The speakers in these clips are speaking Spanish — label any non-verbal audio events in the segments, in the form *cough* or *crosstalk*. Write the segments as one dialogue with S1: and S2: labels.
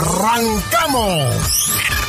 S1: ¡Arrancamos!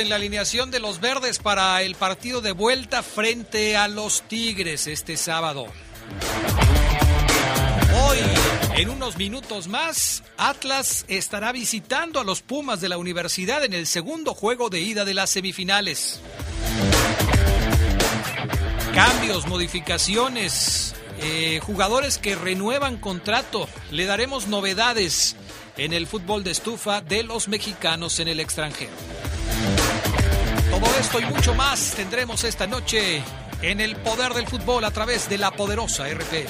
S2: En la alineación de los verdes para el partido de vuelta frente a los Tigres este sábado. Hoy, en unos minutos más, Atlas estará visitando a los Pumas de la universidad en el segundo juego de ida de las semifinales. Cambios, modificaciones, eh, jugadores que renuevan contrato. Le daremos novedades en el fútbol de estufa de los mexicanos en el extranjero. Todo esto y mucho más tendremos esta noche en el poder del fútbol a través de la poderosa RPL.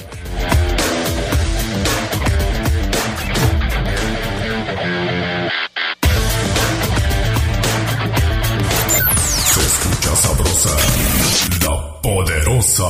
S3: Se escucha sabrosa, la poderosa.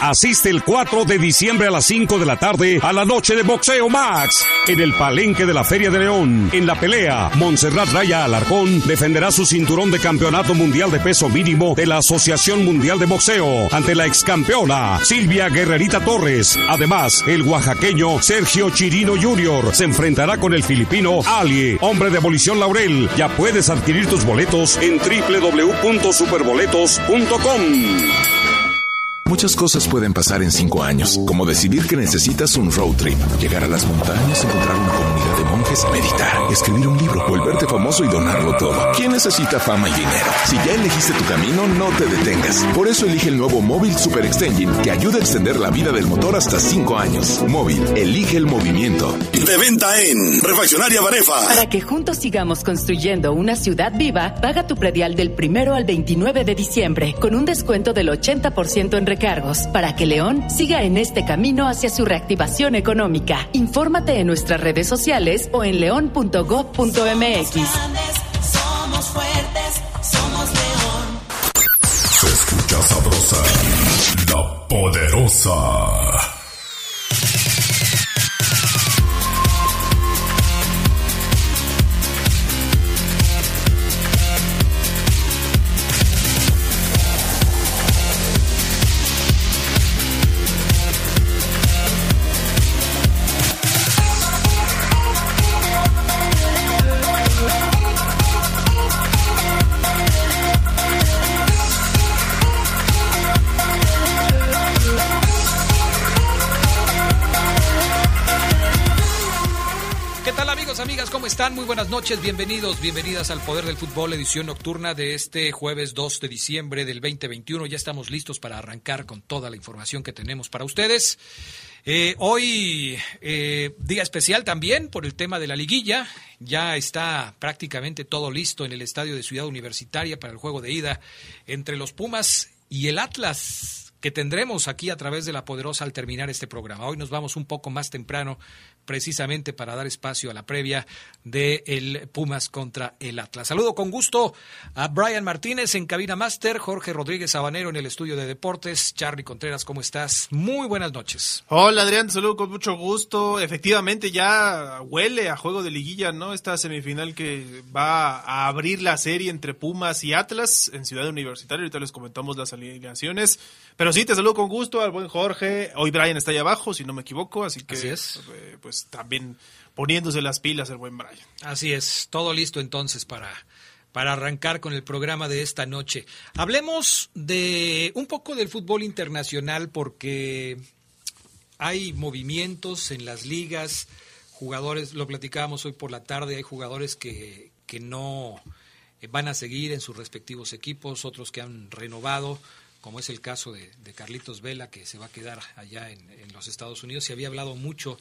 S4: Asiste el 4 de diciembre a las 5 de la tarde a la noche de Boxeo Max en el Palenque de la Feria de León. En la pelea, Montserrat Raya Alarcón defenderá su cinturón de campeonato mundial de peso mínimo de la Asociación Mundial de Boxeo ante la ex campeona Silvia Guerrerita Torres. Además, el oaxaqueño Sergio Chirino Jr. se enfrentará con el filipino Ali, hombre de abolición Laurel. Ya puedes adquirir tus boletos en www.superboletos.com.
S5: 共 Muchas cosas pueden pasar en cinco años, como decidir que necesitas un road trip, llegar a las montañas, encontrar una comunidad de monjes, meditar, escribir un libro, volverte famoso y donarlo todo. ¿Quién necesita fama y dinero? Si ya elegiste tu camino, no te detengas. Por eso elige el nuevo Móvil Super Extension, que ayuda a extender la vida del motor hasta cinco años. Móvil, elige el movimiento.
S3: De venta en Refaccionaria Barefa.
S6: Para que juntos sigamos construyendo una ciudad viva, paga tu predial del primero al 29 de diciembre, con un descuento del 80% en recargos para que León siga en este camino hacia su reactivación económica. Infórmate en nuestras redes sociales o en león.gov.mx.
S7: Somos fuertes, somos León.
S3: Se escucha sabrosa, la poderosa.
S2: Están? Muy buenas noches, bienvenidos, bienvenidas al Poder del Fútbol, edición nocturna de este jueves 2 de diciembre del 2021. Ya estamos listos para arrancar con toda la información que tenemos para ustedes. Eh, hoy, eh, día especial también por el tema de la liguilla. Ya está prácticamente todo listo en el estadio de Ciudad Universitaria para el juego de ida entre los Pumas y el Atlas que tendremos aquí a través de la poderosa al terminar este programa. Hoy nos vamos un poco más temprano precisamente para dar espacio a la previa de el Pumas contra el Atlas. Saludo con gusto a Brian Martínez en cabina máster, Jorge Rodríguez Sabanero en el estudio de deportes, Charlie Contreras, ¿cómo estás? Muy buenas noches.
S8: Hola Adrián, saludo con mucho gusto. Efectivamente ya huele a juego de liguilla, ¿no? Esta semifinal que va a abrir la serie entre Pumas y Atlas en Ciudad Universitaria, ahorita les comentamos las alineaciones, pero sí, te saludo con gusto al buen Jorge. Hoy Brian está ahí abajo, si no me equivoco, así que
S2: Así es.
S8: eh, pues también poniéndose las pilas el buen Brian.
S2: Así es, todo listo entonces para, para arrancar con el programa de esta noche. Hablemos de un poco del fútbol internacional porque hay movimientos en las ligas, jugadores, lo platicábamos hoy por la tarde, hay jugadores que, que no eh, van a seguir en sus respectivos equipos, otros que han renovado, como es el caso de, Carlitos Vela, que se va a quedar allá en, en los Estados Unidos. Se había hablado mucho,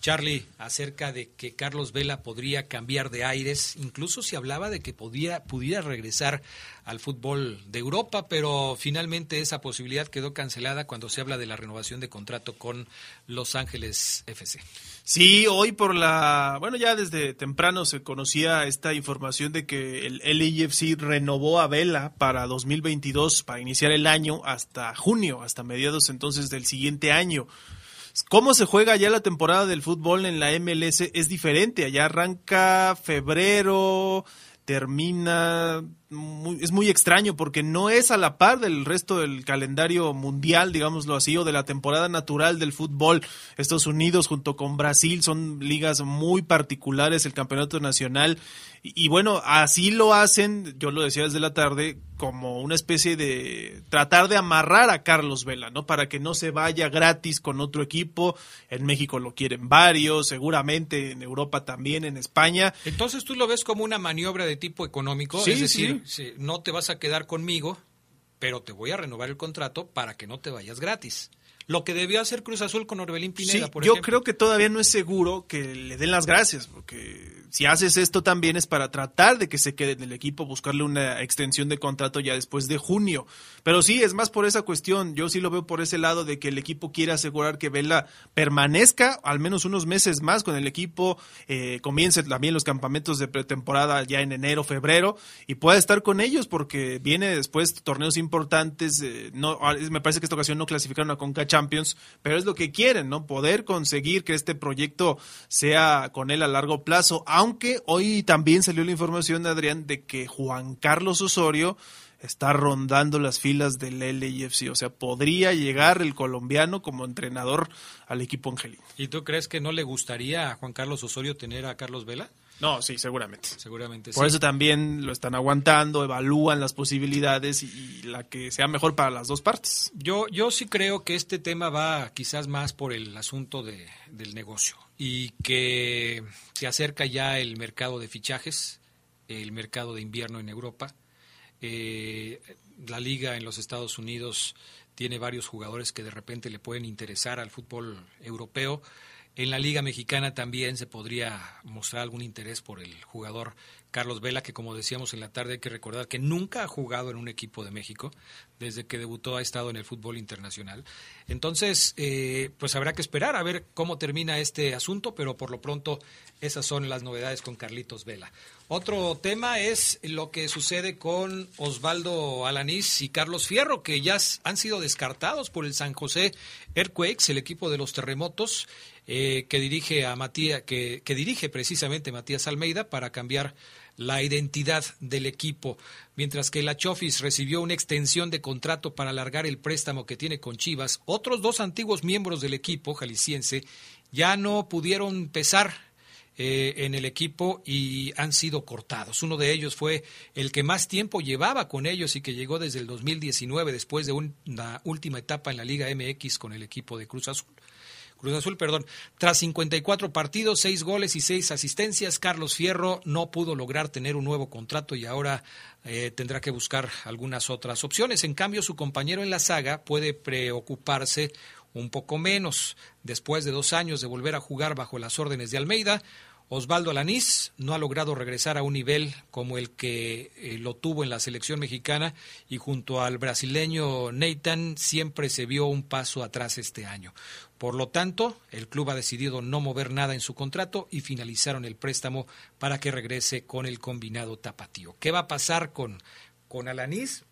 S2: Charlie, acerca de que Carlos Vela podría cambiar de aires, incluso se hablaba de que podía, pudiera regresar al fútbol de Europa, pero finalmente esa posibilidad quedó cancelada cuando se habla de la renovación de contrato con Los Ángeles FC.
S8: Sí, hoy por la, bueno, ya desde temprano se conocía esta información de que el LAFC renovó a Vela para 2022, para iniciar el año hasta junio, hasta mediados entonces del siguiente año. ¿Cómo se juega ya la temporada del fútbol en la MLS? Es diferente, allá arranca febrero, termina, muy- es muy extraño porque no es a la par del resto del calendario mundial, digámoslo así, o de la temporada natural del fútbol. Estados Unidos junto con Brasil son ligas muy particulares, el campeonato nacional. Y, y bueno, así lo hacen, yo lo decía desde la tarde, como una especie de tratar de amarrar a Carlos Vela, ¿no? Para que no se vaya gratis con otro equipo. En México lo quieren varios, seguramente en Europa también, en España.
S2: Entonces tú lo ves como una maniobra de tipo económico,
S8: Sí,
S2: es decir, si no te vas a quedar conmigo, pero te voy a renovar el contrato para que no te vayas gratis. Lo que debió hacer Cruz Azul con Orbelín Pineda,
S8: Sí,
S2: por
S8: yo
S2: ejemplo.
S8: creo que todavía no es seguro que le den las gracias, porque si haces esto también es para tratar de que se quede en el equipo, buscarle una extensión de contrato ya después de junio. Pero sí, es más por esa cuestión, yo sí lo veo por ese lado de que el equipo quiere asegurar que Vela permanezca al menos unos meses más con el equipo, eh, comience también los campamentos de pretemporada ya en enero, febrero, y pueda estar con ellos, porque viene después torneos importantes, eh, no, ah, me parece que esta ocasión no clasificaron a Conca Pero es lo que quieren, ¿no? Poder conseguir que este proyecto sea con él a largo plazo, aunque hoy también salió la información, Adrián, de que Juan Carlos Osorio está rondando las filas del LAFC, o sea, podría llegar el colombiano como entrenador al equipo angelino.
S2: ¿Y tú crees que no le gustaría a Juan Carlos Osorio tener a Carlos Vela?
S8: No, sí, seguramente.
S2: Seguramente
S8: Por
S2: sí.
S8: eso también lo están aguantando, evalúan las posibilidades y, y la que sea mejor para las dos partes.
S2: Yo, yo sí creo que este tema va quizás más por el asunto de, del negocio y que se acerca ya el mercado de fichajes, el mercado de invierno en Europa. Eh, la liga en los Estados Unidos tiene varios jugadores que de repente le pueden interesar al fútbol europeo. En la Liga Mexicana también se podría mostrar algún interés por el jugador Carlos Vela, que como decíamos en la tarde hay que recordar que nunca ha jugado en un equipo de México, desde que debutó ha estado en el fútbol internacional. Entonces, eh, pues habrá que esperar a ver cómo termina este asunto, pero por lo pronto esas son las novedades con Carlitos Vela. Otro tema es lo que sucede con Osvaldo Alanís y Carlos Fierro, que ya han sido descartados por el San José Earthquakes, el equipo de los terremotos, eh, que dirige a Matías, que, que dirige precisamente Matías Almeida para cambiar la identidad del equipo, mientras que la Chofis recibió una extensión de contrato para alargar el préstamo que tiene con Chivas. Otros dos antiguos miembros del equipo jalisciense ya no pudieron pesar eh, en el equipo y han sido cortados. Uno de ellos fue el que más tiempo llevaba con ellos y que llegó desde el 2019 después de una última etapa en la Liga MX con el equipo de Cruz Azul. Cruz Azul, perdón. Tras 54 partidos, 6 goles y 6 asistencias, Carlos Fierro no pudo lograr tener un nuevo contrato y ahora eh, tendrá que buscar algunas otras opciones. En cambio, su compañero en la saga puede preocuparse un poco menos. Después de dos años de volver a jugar bajo las órdenes de Almeida, Osvaldo Alanís no ha logrado regresar a un nivel como el que eh, lo tuvo en la selección mexicana y junto al brasileño Nathan siempre se vio un paso atrás este año. Por lo tanto, el club ha decidido no mover nada en su contrato y finalizaron el préstamo para que regrese con el combinado tapatío. ¿Qué va a pasar con, con Alanís?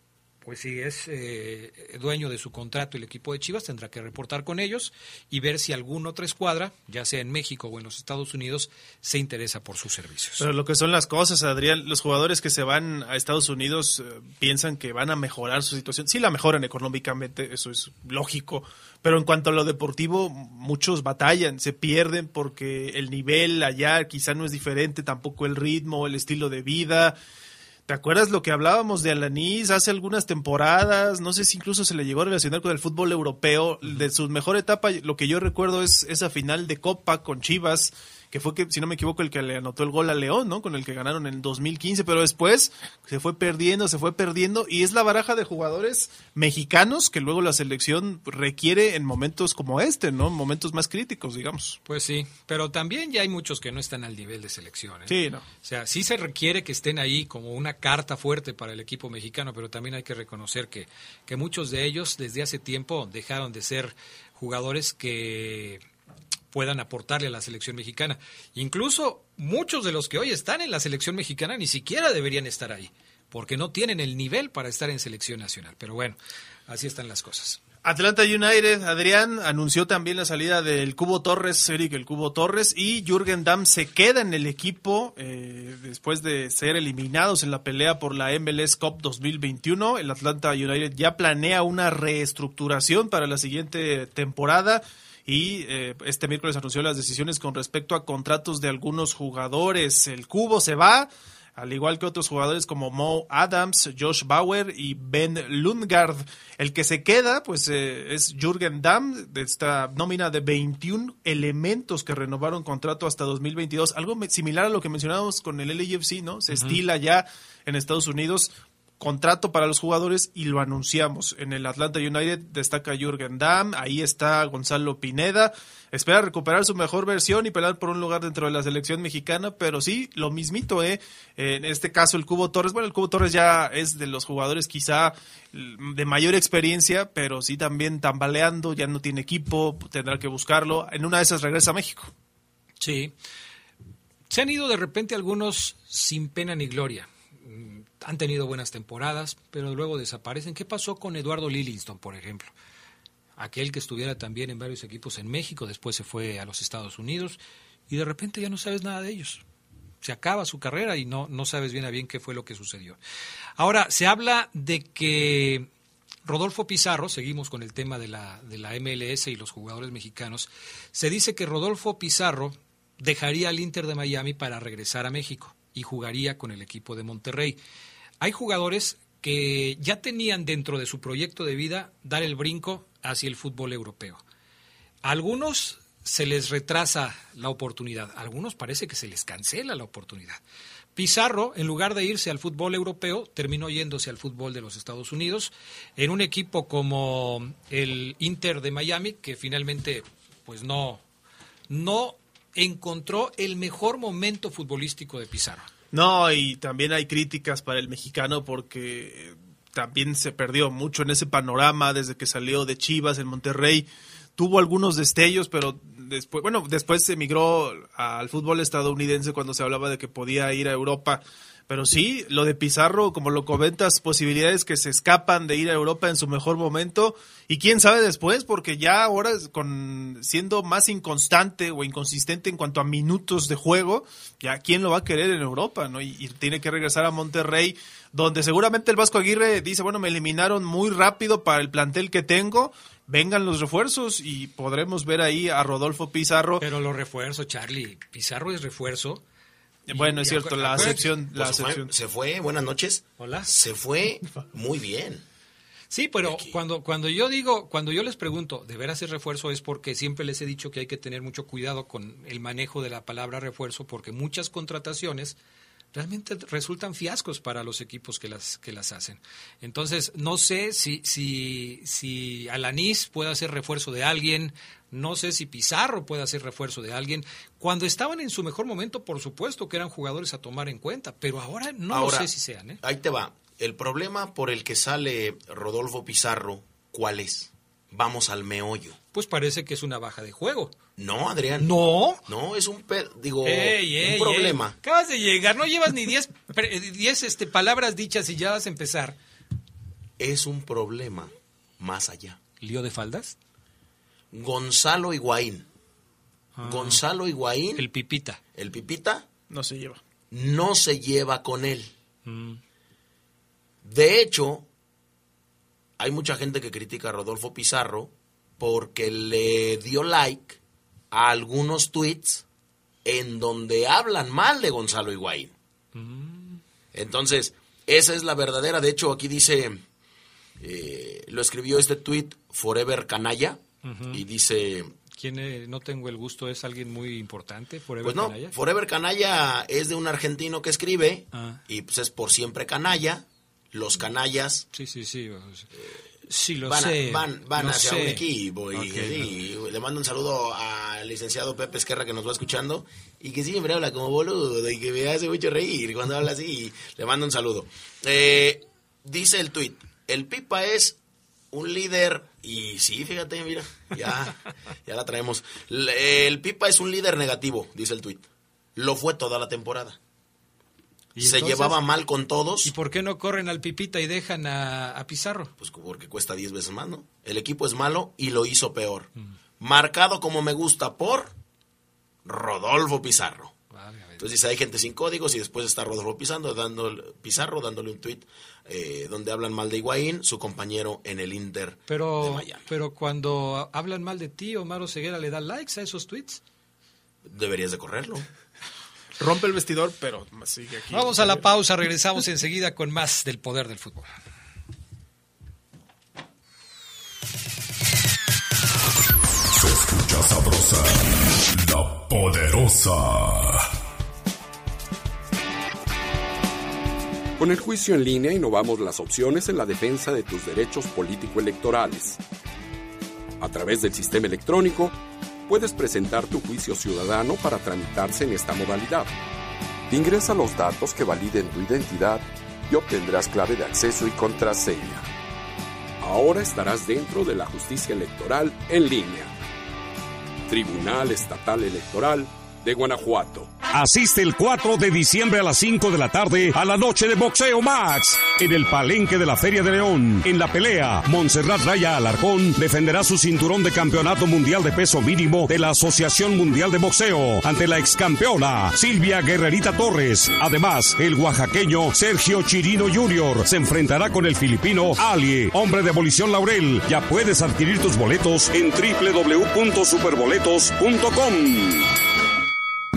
S2: Pues si es eh, dueño de su contrato el equipo de Chivas, tendrá que reportar con ellos y ver si alguna otra escuadra, ya sea en México o en los Estados Unidos, se interesa por sus servicios.
S8: Pero lo que son las cosas, Adrián, los jugadores que se van a Estados Unidos eh, piensan que van a mejorar su situación. Sí la mejoran económicamente, eso es lógico, pero en cuanto a lo deportivo, muchos batallan, se pierden porque el nivel allá quizá no es diferente, tampoco el ritmo, el estilo de vida. ¿Te acuerdas lo que hablábamos de Alanis hace algunas temporadas? No sé si incluso se le llegó a relacionar con el fútbol europeo. De su mejor etapa, lo que yo recuerdo es esa final de Copa con Chivas, que fue que, si no me equivoco, el que le anotó el gol a León, ¿no? Con el que ganaron en 2015, pero después se fue perdiendo, se fue perdiendo, y es la baraja de jugadores mexicanos que luego la selección requiere en momentos como este, ¿no? En momentos más críticos, digamos.
S2: Pues sí, pero también ya hay muchos que no están al nivel de selección. ¿eh?
S8: Sí, no.
S2: O sea, sí se requiere que estén ahí como una carta fuerte para el equipo mexicano, pero también hay que reconocer que, que muchos de ellos desde hace tiempo dejaron de ser jugadores que puedan aportarle a la selección mexicana. Incluso muchos de los que hoy están en la selección mexicana ni siquiera deberían estar ahí, porque no tienen el nivel para estar en selección nacional. Pero bueno, así están las cosas.
S8: Atlanta United, Adrián, anunció también la salida del Cubo Torres, Eric el Cubo Torres, y Jürgen Damm se queda en el equipo eh, después de ser eliminados en la pelea por la MLS Cup 2021. El Atlanta United ya planea una reestructuración para la siguiente temporada y eh, este miércoles anunció las decisiones con respecto a contratos de algunos jugadores. El Cubo se va, al igual que otros jugadores como Mo Adams, Josh Bauer y Ben Lundgaard. El que se queda, pues, eh, es Jürgen Damm, de esta nómina de 21 elementos que renovaron contrato hasta 2022. Algo similar a lo que mencionábamos con el LAFC, ¿no? Se estila ya en Estados Unidos contrato para los jugadores y lo anunciamos. En el Atlanta United destaca Jürgen Damm, ahí está Gonzalo Pineda. Espera recuperar su mejor versión y pelear por un lugar dentro de la selección mexicana, pero sí, lo mismito, ¿eh? En este caso el Cubo Torres, bueno, el Cubo Torres ya es de los jugadores quizá de mayor experiencia, pero sí también tambaleando, ya no tiene equipo, tendrá que buscarlo. En una de esas regresa a México.
S2: Sí. Se han ido de repente algunos sin pena ni gloria. Han tenido buenas temporadas, pero luego desaparecen. ¿Qué pasó con Eduardo Lillingston, por ejemplo? Aquel que estuviera también en varios equipos en México, después se fue a los Estados Unidos y de repente ya no sabes nada de ellos. Se acaba su carrera y no, no sabes bien a bien qué fue lo que sucedió. Ahora, se habla de que Rodolfo Pizarro, seguimos con el tema de la, de la MLS y los jugadores mexicanos, se dice que Rodolfo Pizarro dejaría al Inter de Miami para regresar a México y jugaría con el equipo de Monterrey. Hay jugadores que ya tenían dentro de su proyecto de vida dar el brinco hacia el fútbol europeo. A algunos se les retrasa la oportunidad, a algunos parece que se les cancela la oportunidad. Pizarro, en lugar de irse al fútbol europeo, terminó yéndose al fútbol de los Estados Unidos en un equipo como el Inter de Miami, que finalmente pues no, no encontró el mejor momento futbolístico de Pizarro.
S8: No, y también hay críticas para el mexicano porque también se perdió mucho en ese panorama desde que salió de Chivas en Monterrey. Tuvo algunos destellos, pero después, bueno, después se emigró al fútbol estadounidense cuando se hablaba de que podía ir a Europa. Pero sí, lo de Pizarro, como lo comentas, posibilidades que se escapan de ir a Europa en su mejor momento. Y quién sabe después, porque ya ahora con siendo más inconstante o inconsistente en cuanto a minutos de juego, ya quién lo va a querer en Europa, ¿no? Y, y tiene que regresar a Monterrey, donde seguramente el Vasco Aguirre dice, bueno, me eliminaron muy rápido para el plantel que tengo, vengan los refuerzos y podremos ver ahí a Rodolfo Pizarro.
S2: Pero los refuerzos, Charlie, Pizarro es refuerzo.
S8: Bueno, es cierto, la acepción, la
S9: se, fue,
S8: acepción.
S9: se fue, buenas noches.
S2: Hola.
S9: Se fue *laughs* muy bien.
S2: Sí, pero cuando, cuando yo digo, cuando yo les pregunto, ¿de veras es refuerzo? Es porque siempre les he dicho que hay que tener mucho cuidado con el manejo de la palabra refuerzo, porque muchas contrataciones realmente resultan fiascos para los equipos que las, que las hacen. Entonces, no sé si, si, si Alanis puede hacer refuerzo de alguien, no sé si Pizarro puede hacer refuerzo de alguien. Cuando estaban en su mejor momento, por supuesto que eran jugadores a tomar en cuenta, pero ahora no
S9: Ahora,
S2: lo sé si sean. ¿eh?
S9: Ahí te va. El problema por el que sale Rodolfo Pizarro, ¿cuál es? Vamos al meollo.
S2: Pues parece que es una baja de juego.
S9: No, Adrián.
S2: No.
S9: No, es un, pe- digo,
S2: Ey, ey,
S9: un problema.
S2: ey. Acabas de llegar, no llevas ni 10 pre- diez, este, palabras dichas y ya vas a empezar.
S9: es un problema más allá.
S2: ¿Lío de faldas?
S9: Gonzalo Higuaín.
S2: Ah.
S9: Gonzalo Higuaín,
S2: El pipita.
S9: el Pipita,
S8: No se lleva.
S9: no se lleva con él.
S2: Mm.
S9: De hecho, hay mucha gente que critica a Rodolfo Pizarro porque le dio like a algunos tweets en donde hablan mal de Gonzalo Higuaín. Entonces, esa es la verdadera. De hecho, aquí dice, eh, lo escribió este tweet Forever Canalla y dice,
S2: ¿Quién eh, no tengo el gusto? ¿Es alguien muy importante? Forever
S9: pues no,
S2: Canalla?
S9: Forever Canalla es de un argentino que escribe
S2: Ah.
S9: y pues es por siempre canalla. Los canallas
S2: Sí, sí, sí. sí, lo
S9: van,
S2: sé.
S9: van, van hacia
S2: sé.
S9: un equipo y, le mando un saludo al licenciado Pepe Esquerra que nos va escuchando y que siempre habla como boludo y que me hace mucho reír cuando habla así. Le mando un saludo. Eh, dice el tuit, el Pipa es un líder y sí, fíjate, mira, ya, ya la traemos. El Pipa es un líder negativo, dice el tuit. Lo fue toda la temporada.
S2: ¿Y
S9: Se
S2: entonces?
S9: llevaba mal con todos.
S2: ¿Y por qué no corren al Pipita y dejan a, a Pizarro?
S9: Pues porque cuesta 10 veces más, ¿no? El equipo es malo y lo hizo peor. Marcado como me gusta por Rodolfo Pizarro. Entonces dice, hay gente sin códigos y después está Rodolfo Pizarro, dando, Pizarro dándole un tuit eh, donde hablan mal de Higuaín, su compañero en el Inter de
S2: Pero,
S9: Miami.
S2: pero cuando hablan mal de ti, Omar Ceguera le da likes a esos tweets.
S9: Deberías de correrlo. *laughs*
S8: Rompe el vestidor, pero sigue aquí.
S2: Vamos a la pausa, regresamos enseguida con más del poder del fútbol.
S3: Se escucha sabrosa, la poderosa.
S10: Con el juicio en línea innovamos las opciones en la defensa de tus derechos político-electorales. A través del sistema electrónico, puedes presentar tu juicio ciudadano para tramitarse en esta modalidad. Ingresa los datos que validen tu identidad y obtendrás clave de acceso y contraseña. Ahora estarás dentro de la justicia electoral en línea. Tribunal Estatal Electoral de Guanajuato.
S4: Asiste el 4 de diciembre a las 5 de la tarde a la noche de Boxeo Max en el Palenque de la Feria de León. En la pelea, Montserrat Raya Alarcón defenderá su cinturón de campeonato mundial de peso mínimo de la Asociación Mundial de Boxeo ante la ex campeona Silvia Guerrerita Torres. Además, el oaxaqueño Sergio Chirino Jr. se enfrentará con el filipino Ali, hombre de abolición Laurel. Ya puedes adquirir tus boletos en www.superboletos.com.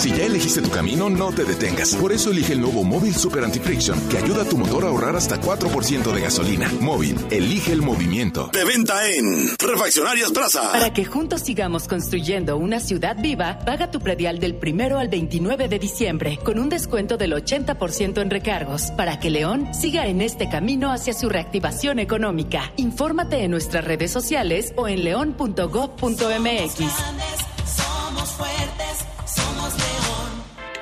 S5: Si ya elegiste tu camino, no te detengas. Por eso elige el nuevo Móvil Super Anti-Friction, que ayuda a tu motor a ahorrar hasta 4% de gasolina. Móvil, elige el movimiento.
S3: De venta en Refaccionarias Plaza.
S6: Para que juntos sigamos construyendo una ciudad viva, paga tu predial del primero al 29 de diciembre con un descuento del 80% en recargos para que León siga en este camino hacia su reactivación económica. Infórmate en nuestras redes sociales o en león.gov.mx.
S7: Grandes, somos fuertes, somos león.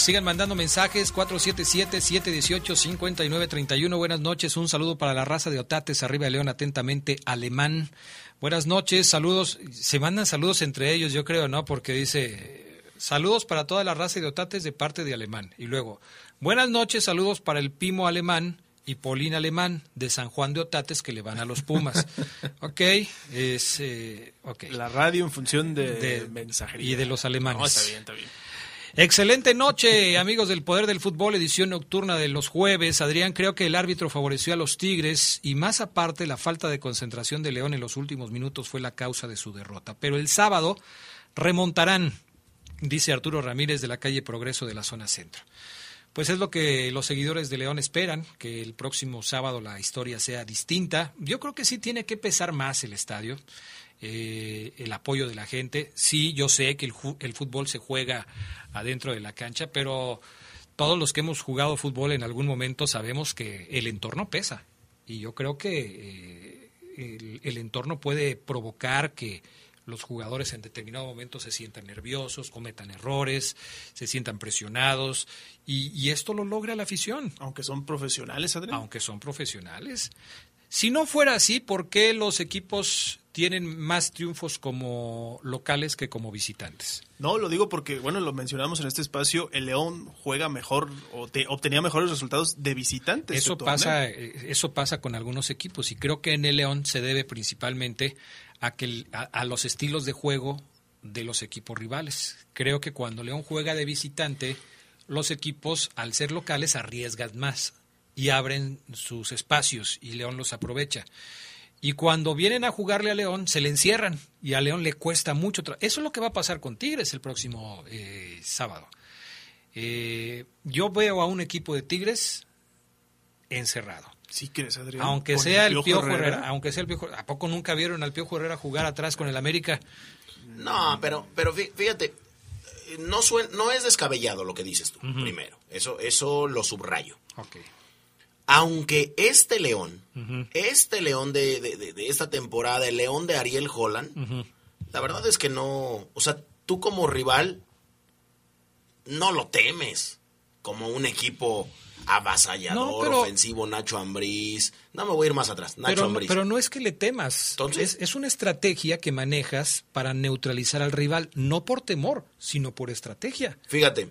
S2: Sigan mandando mensajes 477-718-5931. Buenas noches. Un saludo para la raza de Otates, arriba de León, atentamente, alemán. Buenas noches, saludos. Se mandan saludos entre ellos, yo creo, ¿no? Porque dice, Saludos para toda la raza de otates de parte de Alemán. Y luego, buenas noches, saludos para el Pimo Alemán y Polín Alemán de San Juan de Otates que le van a los Pumas. *laughs* ok, es... eh.
S8: La radio en función de,
S2: De-
S8: mensajería.
S2: y de los alemanes.
S8: No, está bien, está bien.
S2: Excelente noche, amigos del Poder del Fútbol, edición nocturna de los jueves. Adrián, creo que el árbitro favoreció a los Tigres y más aparte la falta de concentración de León en los últimos minutos fue la causa de su derrota. Pero el sábado remontarán, dice Arturo Ramírez de la calle Progreso de la zona centro. Pues es lo que los seguidores de León esperan, que el próximo sábado la historia sea distinta. Yo creo que sí tiene que pesar más el estadio, eh, el apoyo de la gente. Sí, yo sé que el, el fútbol se juega adentro de la cancha, pero todos los que hemos jugado fútbol en algún momento sabemos que el entorno pesa. Y yo creo que eh, el, el entorno puede provocar que los jugadores en determinado momento se sientan nerviosos, cometan errores, se sientan presionados, y, y esto lo logra la afición.
S8: Aunque son profesionales, Adrián.
S2: Aunque son profesionales. Si no fuera así, ¿por qué los equipos tienen más triunfos como locales que como visitantes?
S8: No, lo digo porque, bueno, lo mencionamos en este espacio, el León juega mejor o te- obtenía mejores resultados de visitantes.
S2: Eso pasa, eh, eso pasa con algunos equipos y creo que en el León se debe principalmente a, que el- a, a los estilos de juego de los equipos rivales. Creo que cuando León juega de visitante, los equipos al ser locales arriesgan más y abren sus espacios y León los aprovecha. Y cuando vienen a jugarle a León, se le encierran y a León le cuesta mucho. tra- Eso es lo que va a pasar con Tigres el próximo eh, sábado. Eh, yo veo a un equipo de Tigres encerrado.
S8: Sí crees, Adrián.
S2: Aunque sea el
S8: Piojo
S2: Piojo
S8: Herrera.
S2: Herrera, aunque sea el Piojo, ¿a poco nunca vieron al Piojo Herrera jugar atrás con el América?
S9: No, pero, pero fí- fíjate, eh, no, suen- no es descabellado lo que dices tú, primero. Eso, eso lo subrayo.
S2: Ok.
S9: Aunque este León, este León de, de- de- de esta temporada, el León de Ariel Holland, la verdad es que no, o sea, tú como rival no lo temes como un equipo avasallador,
S2: No, pero-
S9: ofensivo, Nacho Ambriz. No me voy a ir más atrás, Nacho
S2: Pero,
S9: Ambriz.
S2: pero no es que le temas.
S9: Entonces-
S2: es, es una estrategia que manejas para neutralizar al rival, no por temor, sino por estrategia.
S9: Fíjate,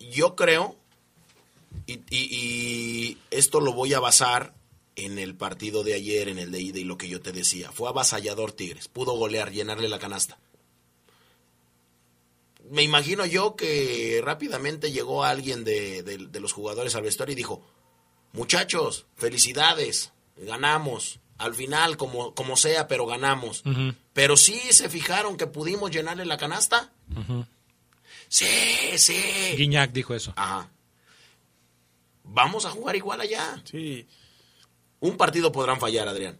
S9: yo creo, y, y- y esto lo voy a basar en el partido de ayer, en el de ida y lo que yo te decía. Fue avasallador Tigres, pudo golear, llenarle la canasta. Me imagino yo que rápidamente llegó alguien de, de- de los jugadores al vestuario y dijo, muchachos, felicidades, ganamos. Al final, como, como sea, pero ganamos. Pero sí se fijaron que pudimos llenarle la canasta. Sí, sí.
S2: Guiñac dijo eso.
S9: Ajá. Vamos a jugar igual allá.
S8: Sí.
S9: Un partido podrán fallar, Adrián.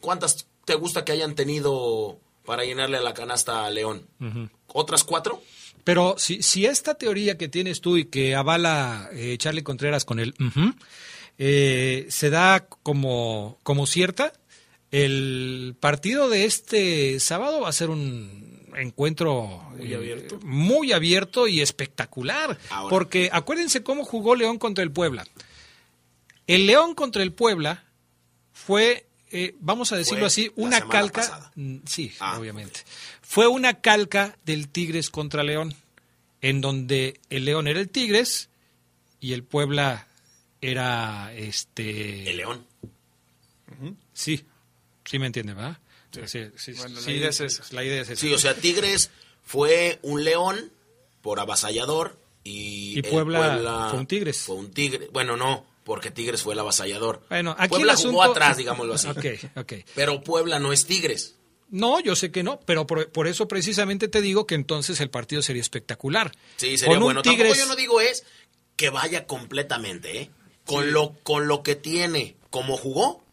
S9: ¿Cuántas te gusta que hayan tenido para llenarle la canasta a León? ¿Otras cuatro?
S2: Pero si, si esta teoría que tienes tú y que avala eh, Charlie Contreras con el ujú, eh, se da como, como cierta, el partido de este sábado va a ser un encuentro
S8: Muy
S2: eh,
S8: abierto.
S2: muy abierto y espectacular.
S9: Ahora.
S2: Porque acuérdense cómo jugó León contra el Puebla. El León contra el Puebla fue, eh, vamos a decirlo
S9: Fue
S2: así, una calca.
S9: pasada.
S2: Sí,
S9: Ah.
S2: obviamente. Fue una calca del Tigres contra León, en donde el León era el Tigres y el Puebla era este.
S9: El León.
S2: Sí, sí me entiende, ¿verdad? Sí, sí,
S8: Bueno, la
S2: sí,
S8: idea es esa.
S2: La idea es esa.
S9: Sí, o sea, Tigres fue un León por avasallador y,
S2: Puebla fue un Tigres.
S9: Fue un Tigre. Bueno, no, porque Tigres fue el avasallador.
S2: Bueno, aquí
S9: Puebla
S2: el asunto...
S9: jugó atrás, digámoslo así.
S2: Ok, ok.
S9: Pero Puebla no es Tigres.
S2: No, yo sé que no, pero por, por eso precisamente te digo que entonces el partido sería espectacular.
S9: Sí, sería
S2: Con
S9: bueno.
S2: Tigres-
S9: Tampoco yo no digo es que vaya completamente, ¿eh? Con, lo, con lo que tiene, como jugó,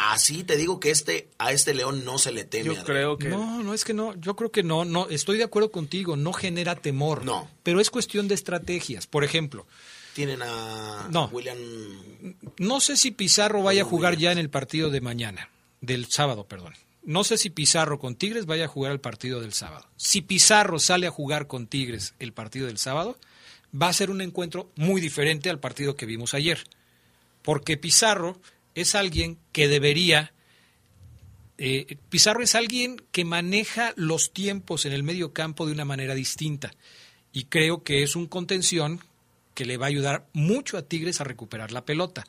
S9: así te digo que este a este León no se le teme.
S8: Yo
S9: Adrián.
S8: creo que.
S2: No, no es que no, yo creo que no, no, estoy de acuerdo contigo, no genera temor.
S9: No.
S2: Pero es cuestión de estrategias. Por ejemplo,
S9: Tienen a
S2: No.
S9: William...
S2: no sé si Pizarro vaya a jugar ya en el partido de mañana, del sábado, perdón. No sé si Pizarro con Tigres vaya a jugar el partido del sábado. Si Pizarro sale a jugar con Tigres el partido del sábado, va a ser un encuentro muy diferente al partido que vimos ayer. Porque Pizarro es alguien que debería eh, Pizarro es alguien que maneja los tiempos en el medio campo de una manera distinta y creo que es un contención que le va a ayudar mucho a Tigres a recuperar la pelota.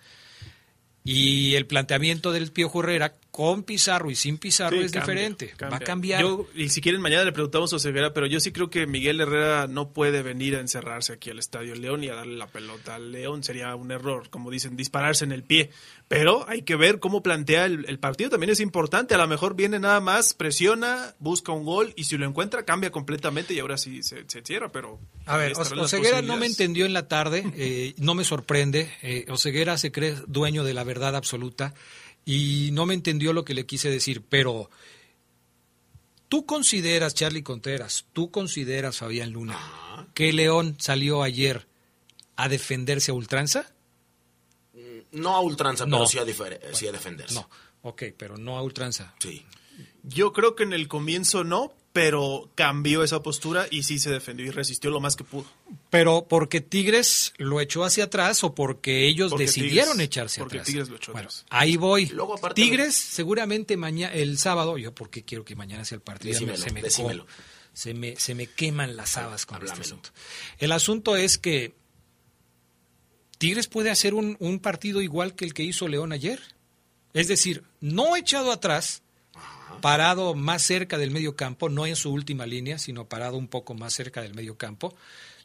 S2: Y el planteamiento del Piojo Herrera con Pizarro y sin Pizarro
S8: Sí,
S2: es
S8: cambia,
S2: diferente. Va a
S8: cambia.
S2: cambiar.
S8: Yo- y si quieren, mañana le preguntamos a Ceguera, pero yo sí creo que Miguel Herrera no puede venir a encerrarse aquí al Estadio León y a darle la pelota al León. Sería un error, como dicen, dispararse en el pie. Pero hay que ver cómo plantea el, el partido. También es importante. A lo mejor viene nada más, presiona, busca un gol y si lo encuentra, cambia completamente y ahora sí se, se cierra. Pero
S2: A ver, Oseguera no me entendió en la tarde, eh, no me sorprende. Eh, Oseguera se cree dueño de la verdad absoluta y no me entendió lo que le quise decir, pero tú consideras, Charlie Contreras, tú consideras, Fabián Luna, que León salió ayer a defenderse a ultranza?
S9: No a ultranza,
S2: No.
S9: pero sí a, sí a defenderse.
S2: No, ok, pero no a ultranza.
S9: Sí.
S8: Yo creo que en el comienzo no, pero cambió esa postura y sí se defendió y resistió lo más que pudo.
S2: Pero porque Tigres lo echó hacia atrás o porque ellos
S8: Porque
S2: decidieron
S8: Tigres-
S2: echarse
S8: porque
S2: atrás.
S8: Tigres lo echó
S2: Bueno,
S8: atrás.
S2: ahí voy.
S9: Luego, aparte-
S2: Tigres seguramente mañana el sábado, yo porque quiero que mañana sea el partido,
S9: Decímelo,
S2: se me
S9: decímelo.
S2: se me se me queman las habas con este
S9: Háblamelo.
S2: asunto. El asunto es que Tigres puede hacer un, un partido igual que el que hizo León ayer. Es decir, no echado atrás, parado más cerca del medio campo, no en su última línea, sino parado un poco más cerca del medio campo.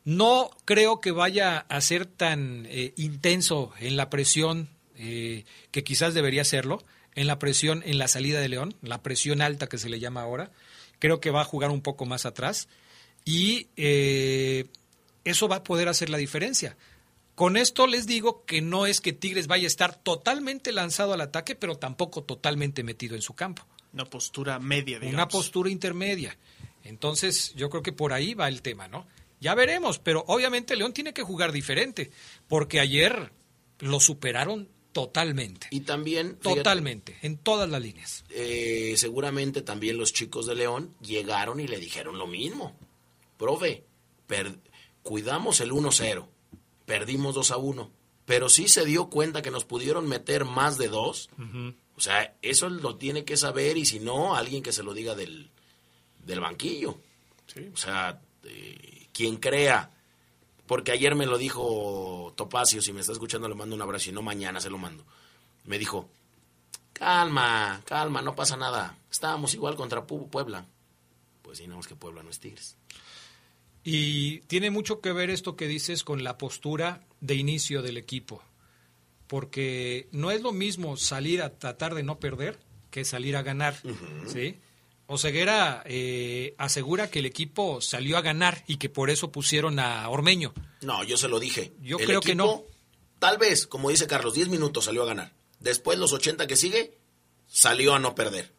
S2: No creo que vaya a ser tan eh, intenso en la presión eh, que quizás debería serlo, en la presión en la salida de León, la presión alta que se le llama ahora. Creo que va a jugar un poco más atrás y eh, eso va a poder hacer la diferencia. Con esto les digo que no es que Tigres vaya a estar totalmente lanzado al ataque, pero tampoco totalmente metido en su campo.
S8: Una postura media, digamos.
S2: Una postura intermedia. Entonces, yo creo que por ahí va el tema, ¿no? Ya veremos, pero obviamente León tiene que jugar diferente, porque ayer lo superaron totalmente.
S9: Y también, fíjate,
S2: Totalmente, en todas las líneas.
S9: eh, seguramente también los chicos de León llegaron y le dijeron lo mismo. Profe, per- cuidamos el 1-0, perdimos 2 a 1, pero sí se dio cuenta que nos pudieron meter más de dos. O sea, eso lo tiene que saber y si no, alguien que se lo diga del, del banquillo. O sea, eh, quien crea, porque ayer me lo dijo Topacio, si me está escuchando le mando un abrazo y no mañana se lo mando. Me dijo, calma, calma, no pasa nada. Estábamos igual contra Pu- Puebla. Pues sí, no es que Puebla no es Tigres.
S2: Y tiene mucho que ver esto que dices con la postura de inicio del equipo. Porque no es lo mismo salir a tratar de no perder que salir a ganar. ¿sí? Oseguera eh, asegura que el equipo salió a ganar y que por eso pusieron a Ormeño.
S9: No, yo se lo dije.
S2: Yo
S9: El
S2: creo que no.
S9: Tal vez, como dice Carlos, 10 minutos salió a ganar. Después, los 80 que sigue, salió a no perder.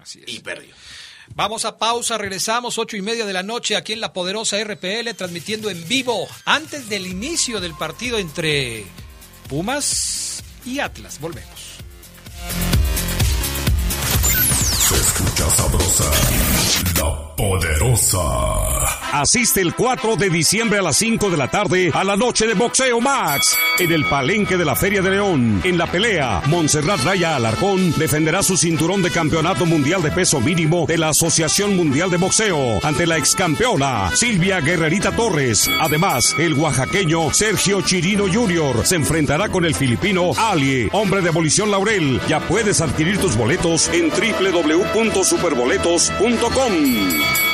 S2: Así es.
S9: Y perdió.
S2: Vamos a pausa, regresamos ocho y media de la noche aquí en la poderosa RPL, transmitiendo en vivo antes del inicio del partido entre Pumas y Atlas. Volvemos.
S3: Se escucha sabrosa, la poderosa.
S4: Asiste el 4 de diciembre a las 5 de la tarde a la noche de Boxeo Max en el Palenque de la Feria de León. En la pelea, Montserrat Raya Alarcón defenderá su cinturón de campeonato mundial de peso mínimo de la Asociación Mundial de Boxeo ante la ex campeona Silvia Guerrerita Torres. Además, el oaxaqueño Sergio Chirino Jr. se enfrentará con el filipino Ali, hombre de abolición Laurel. Ya puedes adquirir tus boletos en www.superboletos.com.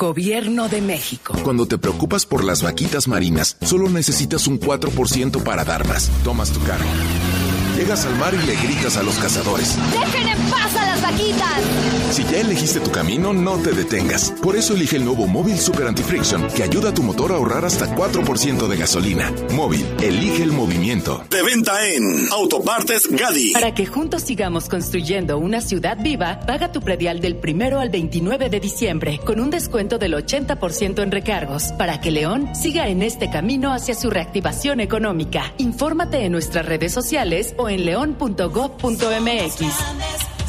S11: Gobierno de México.
S5: Cuando te preocupas por las vaquitas marinas, solo necesitas un 4% para darlas. Tomas tu carro. Llegas al mar y le gritas a los cazadores.
S12: ¡Dejen en paz a las vaquitas!
S5: Si ya elegiste tu camino, no te detengas. Por eso elige el nuevo Móvil Super Anti-Friction, que ayuda a tu motor a ahorrar hasta 4% de gasolina. Móvil, elige el movimiento.
S1: De venta en Autopartes Gadi.
S6: Para que juntos sigamos construyendo una ciudad viva, paga tu predial del primero al 29 de diciembre, con un descuento del 80% en recargos, para que León siga en este camino hacia su reactivación económica. Infórmate en nuestras redes sociales o en león.gov.mx.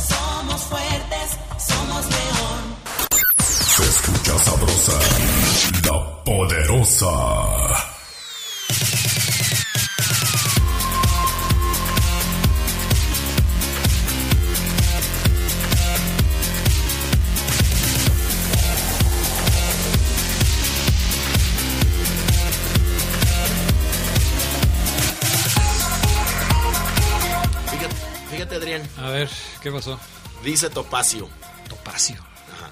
S7: Somos fuertes, somos león.
S3: Se escucha sabrosa, la poderosa.
S2: ¿Qué pasó?
S9: Dice Topacio.
S2: Topacio.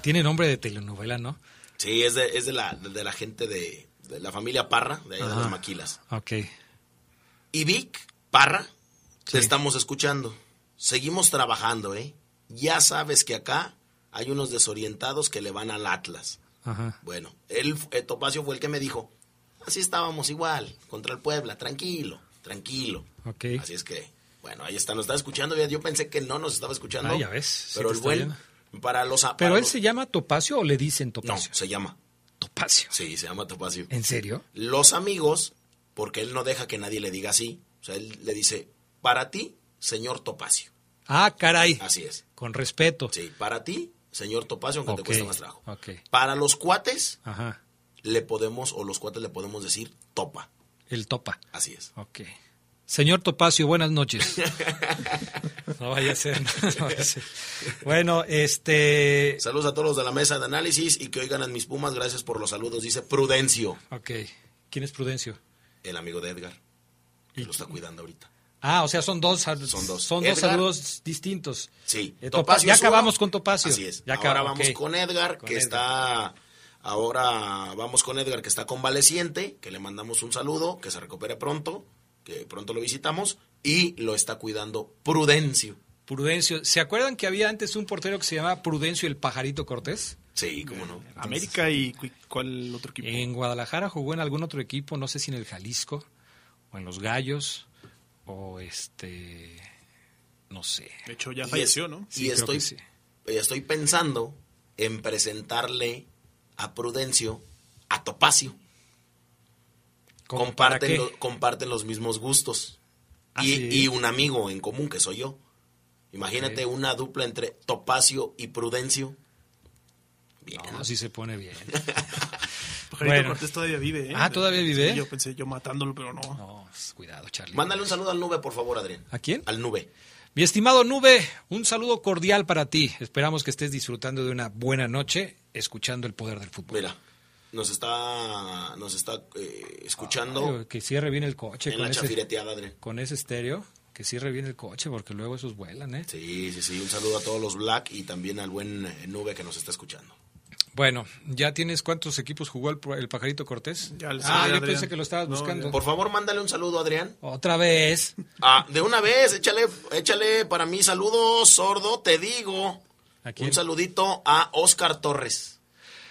S2: Tiene nombre de telenovela, ¿no?
S9: Sí, es de, es de, la, de la gente de, de la familia Parra, de allá de
S2: Ajá.
S9: los Maquilas.
S2: Ok.
S9: Y Vic Parra,
S2: Sí.
S9: te estamos escuchando. Seguimos trabajando, ¿eh? Ya sabes que acá hay unos desorientados que le van al Atlas.
S2: Ajá.
S9: Bueno, él, eh, Topacio fue el que me dijo, así estábamos igual, contra el Puebla, tranquilo, tranquilo.
S2: Ok.
S9: Así es que, bueno, ahí está, nos está escuchando. ya- Yo pensé que no nos estaba escuchando.
S2: Ah, ya ves,
S9: Pero el para los... para
S2: ¿Pero él
S9: los-
S2: se llama Topacio o le dicen
S9: No,
S2: Topacio?
S9: se llama.
S2: Topacio.
S9: Sí, se llama Topacio.
S2: ¿En serio?
S9: Los amigos, porque él no deja que nadie le diga así, o sea, él le dice, para ti, señor Topacio.
S2: Ah, caray.
S9: Así es.
S2: Con respeto.
S9: Sí, para ti, señor Topacio, aunque te cueste más trabajo.
S2: Ok.
S9: Para los cuates,
S2: Ajá.
S9: le podemos, o los cuates le podemos decir Topa.
S2: El Topa.
S9: Así es.
S2: Ok. Señor Topacio, buenas noches. *laughs* No vaya a ser, no vaya a ser. Bueno, este...
S9: Saludos a todos los de la mesa de análisis y que oigan a mis pumas. Gracias por los saludos. Dice Prudencio,
S2: Ok. ¿Quién es Prudencio?
S9: el amigo de Edgar. Que lo está cuidando ahorita.
S2: Ah, o sea, son dos, son
S9: Son dos.
S2: dos
S9: Edgar-
S2: saludos distintos.
S9: Sí,
S2: Eh,
S9: Topacio
S2: ya acabamos con Topacio.
S9: Así es.
S2: Ya
S9: ahora vamos con Edgar,
S2: Con
S9: que
S2: Edgar.
S9: está. Ahora vamos con Edgar, que está convaleciente, que le mandamos un saludo, que se recupere pronto, que pronto lo visitamos, y lo está cuidando Prudencio.
S2: Prudencio. ¿Se acuerdan que había antes un portero que se llamaba Prudencio el Pajarito Cortés?
S9: Sí, cómo no.
S8: América y cu- cuál otro equipo.
S2: En Guadalajara jugó en algún otro equipo, no sé si en el Jalisco o en los Gallos o este no sé.
S8: De hecho, ya
S9: Y
S8: falleció,
S9: es-
S8: ¿no?
S2: Sí,
S9: y estoy,
S2: sí.
S9: estoy pensando en presentarle a Prudencio a Topacio.
S2: ¿Cómo para
S9: Comparten, lo- comparten los mismos gustos.
S2: Ah,
S9: y,
S2: sí.
S9: y un amigo en común que soy yo. Imagínate una dupla entre Topacio y Prudencio. Bien.
S2: No, se pone bien. *laughs* *laughs*
S8: Pajarito
S2: Bueno.
S8: Cortés todavía vive, ¿eh?
S2: Ah, ¿todavía vive?
S8: Sí, yo pensé yo matándolo, pero no.
S2: No, cuidado, Charlie.
S9: Mándale un saludo al Nube, por favor, Adrián.
S2: ¿A quién?
S9: Al Nube.
S2: Mi estimado Nube, un saludo cordial para ti. Esperamos que estés disfrutando de una buena noche escuchando el poder del fútbol.
S9: Mira, nos está, nos está eh, escuchando
S2: Ay, que cierre bien el coche
S9: en
S2: con
S9: la
S2: ese,
S9: chafireteada, Adrián.
S2: con ese estéreo. Que cierre bien el coche porque luego esos vuelan, ¿eh?
S9: Sí, sí, sí. Un saludo a todos los Black y también al buen eh, Nube que nos está escuchando.
S2: Bueno, ¿ya tienes cuántos equipos jugó el, el Pajarito Cortés?
S8: Ya le
S2: ah, yo
S8: Adrián.
S2: pensé que lo estabas
S8: No,
S2: buscando.
S9: Por favor, mándale un saludo, Adrián.
S2: Otra vez. *laughs*
S9: Ah, de una vez, échale, échale para mí saludos, sordo, te digo.
S2: ¿A quién?
S9: Un saludito a Oscar Torres,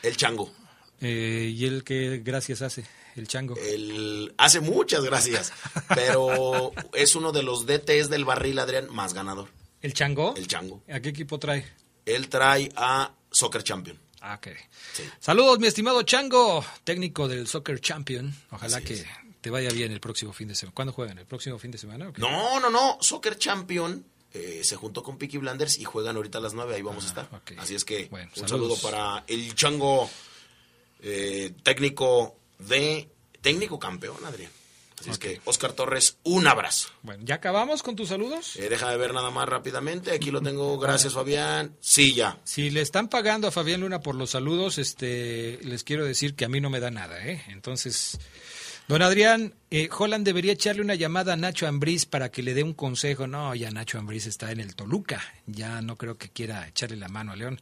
S9: el chango.
S2: Eh, ¿Y él qué gracias hace? El chango.
S9: El, hace muchas gracias, *laughs* pero es uno de los DTs del barril, Adrián, más ganador.
S2: ¿El chango?
S9: El chango.
S2: ¿A qué equipo trae?
S9: Él trae a Soccer Champion.
S2: Ah, ok.
S9: Sí.
S2: Saludos, mi estimado Chango, técnico del Soccer Champion. Ojalá
S9: Así
S2: que
S9: es.
S2: te vaya bien el próximo fin de semana. ¿Cuándo juegan? ¿El próximo fin de semana?
S9: No, no, no. Soccer Champion eh, se juntó con Peaky Blinders y juegan ahorita a las 9. Ahí vamos a estar.
S2: Ah, ok.
S9: Así es que
S2: Bueno,
S9: un
S2: saludos.
S9: saludo para el chango eh, técnico de. Técnico campeón, Adrián. Así es que, Oscar Torres, un abrazo.
S2: Bueno, ¿ya acabamos con tus saludos?
S9: Eh, deja de ver nada más rápidamente. Aquí lo tengo. Gracias, Fabián. Sí, ya.
S2: Si le están pagando a Fabián Luna por los saludos, este, les quiero decir que a mí no me da nada, ¿eh? Entonces, don Adrián, eh, Holland debería echarle una llamada a Nacho Ambriz para que le dé un consejo. No, ya Nacho Ambriz está en el Toluca. Ya no creo que quiera echarle la mano a León.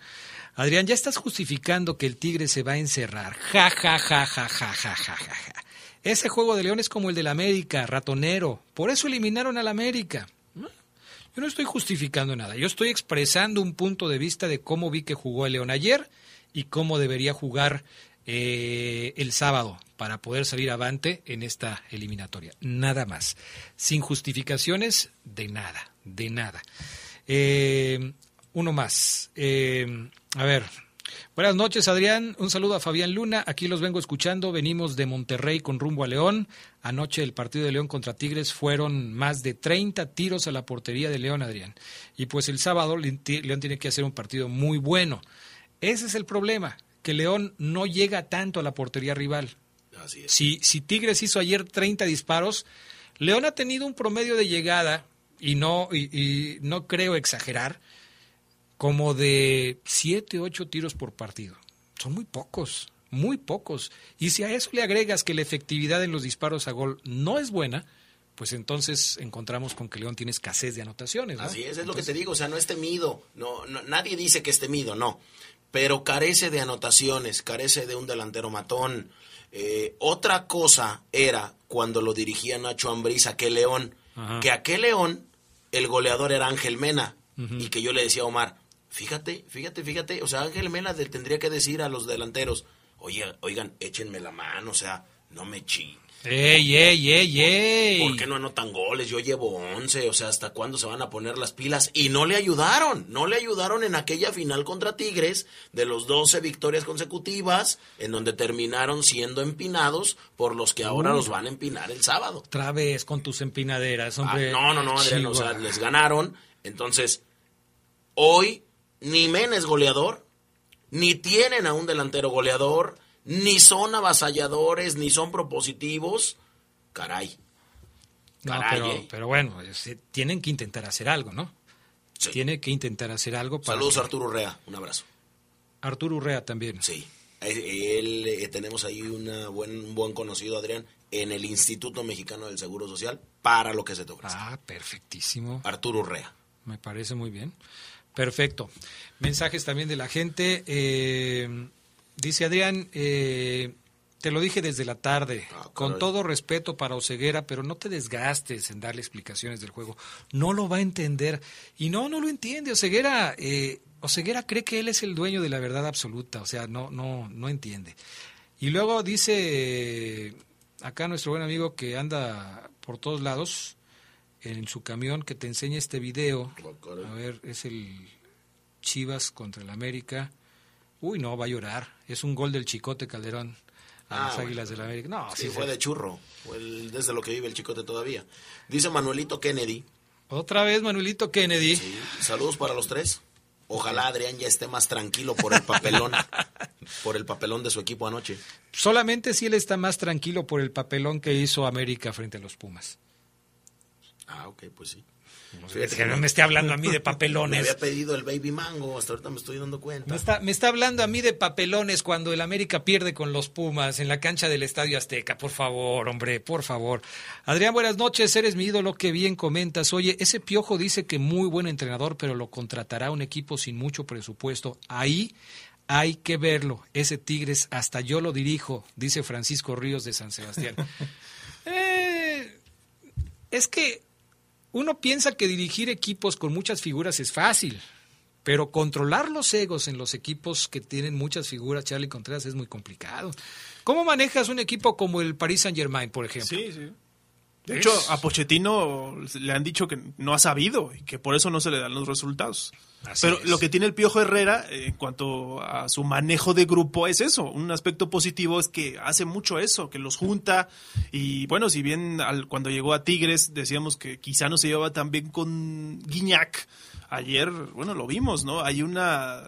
S2: Adrián, ya estás justificando que el Tigre se va a encerrar. Ja, ja, ja, ja, ja, ja, ja, ja. Ese juego de León es como el del América, ratonero. Por eso eliminaron al América. Yo no estoy justificando nada. Yo estoy expresando un punto de vista de cómo vi que jugó el León ayer y cómo debería jugar eh, el sábado para poder salir avante en esta eliminatoria. Nada más. Sin justificaciones de nada, de nada. Eh, uno más. Eh, a ver, Buenas noches, Adrián. Un saludo a Fabián Luna. Aquí los vengo escuchando. Venimos de Monterrey con rumbo a León. Anoche el partido de León contra Tigres fueron más de 30 tiros a la portería de León, Adrián. Y pues el sábado León tiene que hacer un partido muy bueno. Ese es el problema, que León no llega tanto a la portería rival.
S9: Así es.
S2: Si, si Tigres hizo ayer 30 disparos, León ha tenido un promedio de llegada, y no, y, y no creo exagerar, como de 7, 8 tiros por partido. Son muy pocos, muy pocos. Y si a eso le agregas que la efectividad en los disparos a gol no es buena, pues entonces encontramos con que León tiene escasez de anotaciones. ¿no?
S9: Así es, es lo que te digo, o sea, no es temido, no, no, nadie dice que es temido, no, pero carece de anotaciones, carece de un delantero matón. Eh, otra cosa era cuando lo dirigía Nacho Ambriz a aquel León,
S2: Ajá.
S9: que aquel León, el goleador era Ángel Mena, y que yo le decía a Omar, fíjate, fíjate, fíjate, o sea, Ángel Mena le tendría que decir a los delanteros, oye, oigan, échenme la mano, o sea, no me chi.
S2: ¡Ey, ey, ey, ey!
S9: ¿Por qué no anotan goles? Yo llevo 11, o sea, ¿hasta cuándo se van a poner las pilas? Y no le ayudaron, no le ayudaron en aquella final contra Tigres de los 12 victorias consecutivas, en donde terminaron siendo empinados por los que ahora los van a empinar el sábado.
S2: Otra vez con tus empinaderas, hombre.
S9: Ah, no, no, no, Adrián, o sea,
S2: Chihuahua.
S9: les ganaron. Entonces, hoy ni Mena es goleador, ni tienen a un delantero goleador, ni son avasalladores, ni son propositivos. Caray.
S2: No,
S9: Caray,
S2: pero,
S9: eh.
S2: pero bueno, tienen que intentar hacer algo, ¿no? Tiene que intentar hacer algo para...
S9: Saludos a Arturo Urrea, un abrazo.
S2: Arturo Urrea también.
S9: Sí. Eh, Él, eh, tenemos ahí una buen, un buen conocido, Adrián, en el Instituto Mexicano del Seguro Social, para lo que se te ofrece.
S2: Ah, perfectísimo.
S9: Arturo Urrea.
S2: Me parece muy bien. Perfecto. Mensajes también de la gente. eh, dice Adrián, eh, te lo dije desde la tarde, con todo respeto para Oceguera, pero no te desgastes en darle explicaciones del juego. No lo va a entender. Y no, no lo entiende. Oceguera, eh, Oceguera cree que él es el dueño de la verdad absoluta. O sea, no, no, no entiende. Y luego dice eh, acá nuestro buen amigo que anda por todos lados en su camión que te enseña este video. A ver, es el Chivas contra el América. Uy, no, va a llorar. Es un gol del Chicote Calderón a
S9: Ah,
S2: las
S9: bueno.
S2: Águilas del América. No,
S9: sí,
S2: sí,
S9: fue
S2: fue-
S9: de churro. Fue el- desde lo que vive el chicote todavía. Dice Manuelito Kennedy.
S2: Otra vez Manuelito Kennedy.
S9: Saludos para los tres. Ojalá Adrián ya esté más tranquilo por el papelón. *laughs* por el papelón de su equipo anoche.
S2: Solamente si él está más tranquilo por el papelón que hizo América frente a los Pumas.
S9: Ah, ok, pues sí.
S2: Que no me esté hablando a mí de *laughs* papelones.
S9: Me había pedido el baby mango, hasta ahorita me estoy dando cuenta.
S2: Me está, me está hablando a mí de papelones cuando el América pierde con los Pumas en la cancha del Estadio Azteca. Por favor, hombre, por favor. Adrián, buenas noches. Eres mi ídolo. Qué bien comentas. Oye, ese Piojo dice que muy buen entrenador, pero lo contratará un equipo sin mucho presupuesto. Ahí hay que verlo. Ese Tigres, hasta yo lo dirijo, dice Francisco Ríos de San Sebastián. *laughs* Eh, es que uno piensa que dirigir equipos con muchas figuras es fácil, pero controlar los egos en los equipos que tienen muchas figuras, Charlie Contreras, es muy complicado. ¿Cómo manejas un equipo como el Paris Saint Germain, por ejemplo?
S8: Sí, sí. De hecho, a Pochettino le han dicho que no ha sabido y que por eso no se le dan los resultados.
S2: Así
S8: Pero
S2: es.
S8: lo que tiene el Piojo Herrera eh, en cuanto a su manejo de grupo es eso. Un aspecto positivo es que hace mucho eso, que los junta. Y bueno, si bien al- cuando llegó a Tigres decíamos que quizá no se llevaba tan bien con Guiñac, ayer, bueno, lo vimos, ¿no? Hay una,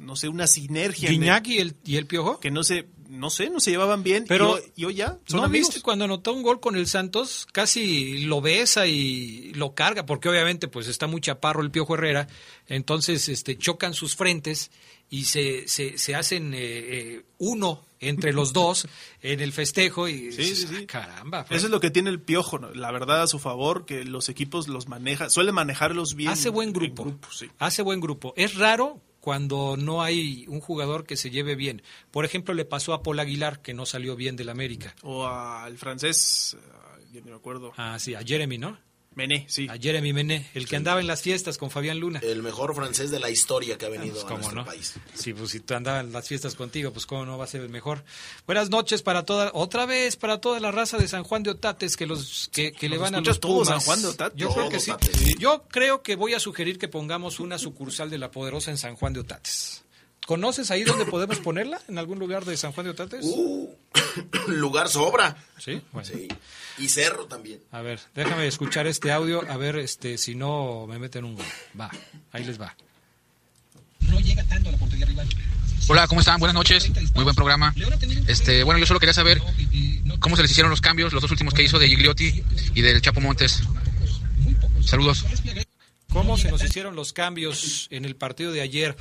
S8: no sé, una sinergia. el-
S2: ¿Guiñac y el, y el Piojo?
S8: que no sé, no sé, no se llevaban bien.
S2: Pero
S8: y hoy, y hoy ya. Son
S2: ¿No
S8: amigos.
S2: viste cuando anotó un gol con el Santos? Casi lo besa y lo carga, porque obviamente pues está muy chaparro el Piojo Herrera, entonces este chocan sus frentes y se, se, se hacen eh, eh, uno entre los dos en el festejo y
S8: Sí,
S2: dices,
S8: sí, sí.
S2: "Ah, caramba.
S8: Eso es lo que tiene el piojo, ¿no? la verdad a su favor, que los equipos los maneja, suele manejarlos bien.
S2: Hace buen
S8: en
S2: grupo. Hace buen grupo. Es raro cuando no hay un jugador que se lleve bien. Por ejemplo, le pasó a Paul Aguilar, que no salió bien del América.
S8: O al francés, ah, ya no me acuerdo.
S2: Ah, sí, a Jeremy, ¿no?
S8: Mené, sí.
S2: A Jeremy Mené, el que andaba en las fiestas con Fabián Luna.
S9: El mejor francés de la historia que ha venido
S2: Pues,
S9: a nuestro
S2: no.
S9: país.
S2: Sí, pues si tú andabas en las fiestas contigo, pues cómo no va a ser el mejor. Buenas noches para toda, otra vez para toda la raza de San Juan de Otates que los que, que le van a los Pumas.
S8: San Juan de Otates.
S2: Yo creo que sí.
S8: Otates.
S2: Yo creo que voy a sugerir que pongamos una sucursal de la Poderosa en San Juan de Otates. ¿Conoces ahí donde podemos ponerla? ¿En algún lugar de San Juan de Otates?
S9: Uh, lugar sobra.
S2: Sí, bueno.
S9: Sí. Y cerro también.
S2: A ver, déjame escuchar este audio, a ver este si no me meten un gol. Va, ahí les va.
S11: Hola, ¿cómo están? Buenas noches. Muy buen programa. Este, bueno, yo solo quería saber cómo se les hicieron los cambios, los dos últimos que hizo de Gigliotti y del Chapo Montes. Saludos.
S2: ¿Cómo se nos hicieron los cambios en el partido de ayer?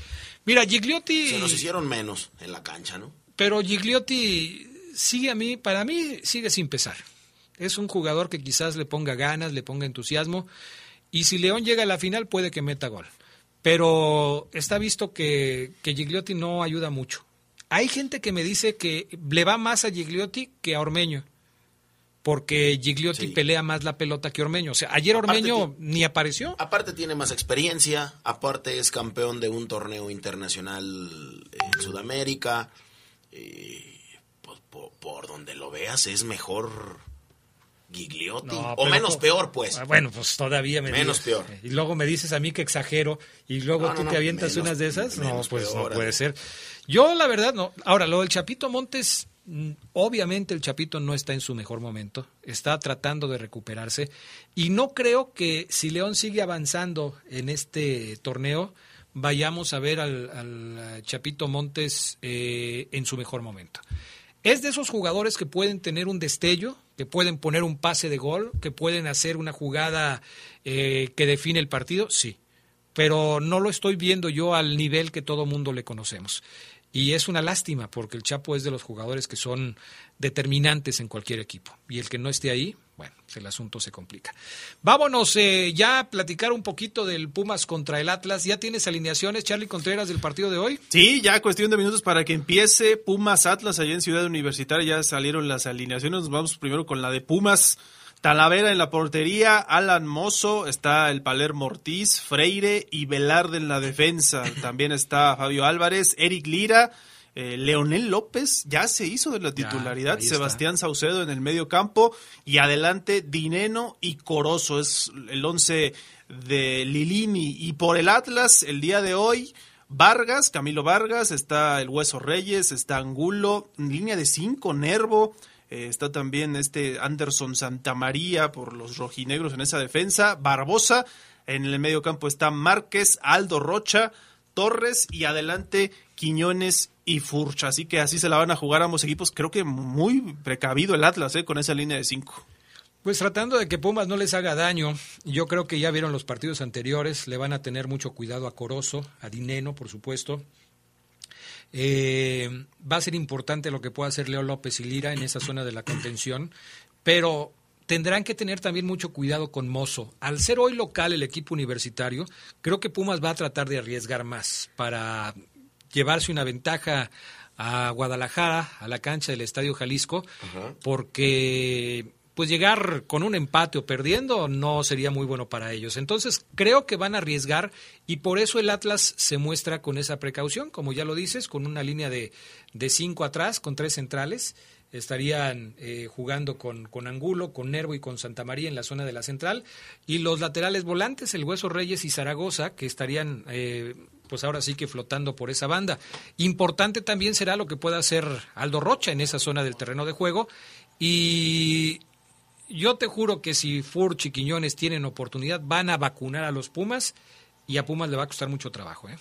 S2: Mira, Gigliotti...
S9: Se nos hicieron menos en la cancha, ¿no?
S2: Pero Gigliotti sigue a mí, para mí sigue sin pesar. Es un jugador que quizás le ponga ganas, le ponga entusiasmo. Y si León llega a la final, puede que meta gol. Pero está visto que, que Gigliotti no ayuda mucho. Hay gente que me dice que le va más a Gigliotti que a Ormeño. Porque Gigliotti
S9: Sí.
S2: pelea más la pelota que Ormeño. O sea, ayer
S9: Aparte
S2: Ormeño ni apareció.
S9: Aparte tiene más experiencia, aparte es campeón de un torneo internacional en Sudamérica. eh, pues, por, por donde lo veas es mejor Gigliotti.
S2: No,
S9: o menos peor, pues.
S2: Ah, Bueno, pues todavía me
S9: Menos peor.
S2: Y luego me dices a mí que exagero y luego
S9: No,
S2: tú
S9: no,
S2: te avientas
S9: menos-
S2: unas de esas. No, pues
S9: peor,
S2: no puede ser. Yo la verdad no. Ahora, lo del Chapito Montes, obviamente el Chapito no está en su mejor momento. Está tratando de recuperarse. Y no creo que si León sigue avanzando en este torneo, vayamos a ver al, al Chapito Montes eh, en su mejor momento. Es de esos jugadores que pueden tener un destello, que pueden poner un pase de gol, que pueden hacer una jugada eh, que define el partido, sí. Pero no lo estoy viendo yo al nivel que todo mundo le conocemos. Y es una lástima porque el Chapo es de los jugadores que son determinantes en cualquier equipo. Y el que no esté ahí, bueno, el asunto se complica. Vámonos eh, ya a platicar un poquito del Pumas contra el Atlas. ¿Ya tienes alineaciones, Charlie Contreras, del partido de hoy?
S8: Sí, ya cuestión de minutos para que empiece Pumas Atlas allá en Ciudad Universitaria. Ya salieron las alineaciones. Vamos primero con la de Pumas. Talavera en la portería, Alan Mozo, está el Palermo Ortiz, Freire y Velarde en la defensa. *laughs* También está Fabio Álvarez, Eric Lira, eh, Leonel López ya se hizo de la titularidad,
S2: está.
S8: Sebastián Saucedo en el medio campo y adelante Dineno y Corozo. Es el once de Lilini. Y por el Atlas, el día de hoy, Vargas, Camilo Vargas, está el Hueso Reyes, está Angulo, en línea de cinco, Nervo, eh, está también este Anderson Santamaría por los rojinegros en esa defensa, Barbosa, en el medio campo está Márquez, Aldo Rocha, Torres y adelante Quiñones y Furcha. Así que así se la van a jugar ambos equipos. Creo que muy precavido el Atlas eh, con esa línea de cinco.
S2: Pues tratando de que Pumas no les haga daño, yo creo que ya vieron los partidos anteriores, le van a tener mucho cuidado a Corozo, a Dineno, por supuesto. Eh, va a ser importante lo que pueda hacer Leo López y Lira en esa zona de la contención, pero tendrán que tener también mucho cuidado con Mozo. Al ser hoy local el equipo universitario, creo que Pumas va a tratar de arriesgar más para llevarse una ventaja a Guadalajara, a la cancha del Estadio Jalisco, porque pues llegar con un empate o perdiendo no sería muy bueno para ellos. Entonces creo que van a arriesgar y por eso el Atlas se muestra con esa precaución, como ya lo dices, con una línea de, de cinco atrás, con tres centrales. Estarían eh, jugando con, con Angulo, con Nervo y con Santa María en la zona de la central. Y los laterales volantes, el Hueso Reyes y Zaragoza, que estarían eh, pues ahora sí que flotando por esa banda. Importante también será lo que pueda hacer Aldo Rocha en esa zona del terreno de juego. Y yo te juro que si Furch y Quiñones tienen oportunidad, van a vacunar a los Pumas y a Pumas le va a costar mucho trabajo. ¿eh?